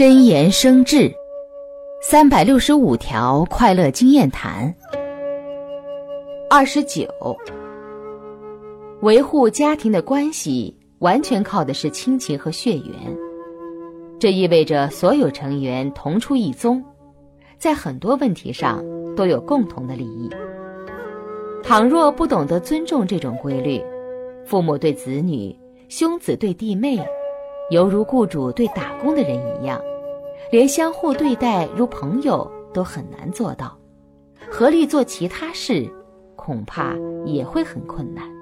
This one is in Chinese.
真言生智，三百六十五条快乐经验谈。二十九，维护家庭的关系完全靠的是亲情和血缘，这意味着所有成员同出一宗，在很多问题上都有共同的利益。倘若不懂得尊重这种规律，父母对子女，兄子对弟妹，犹如雇主对打工的人一样，连相互对待如朋友都很难做到，合力做其他事，恐怕也会很困难。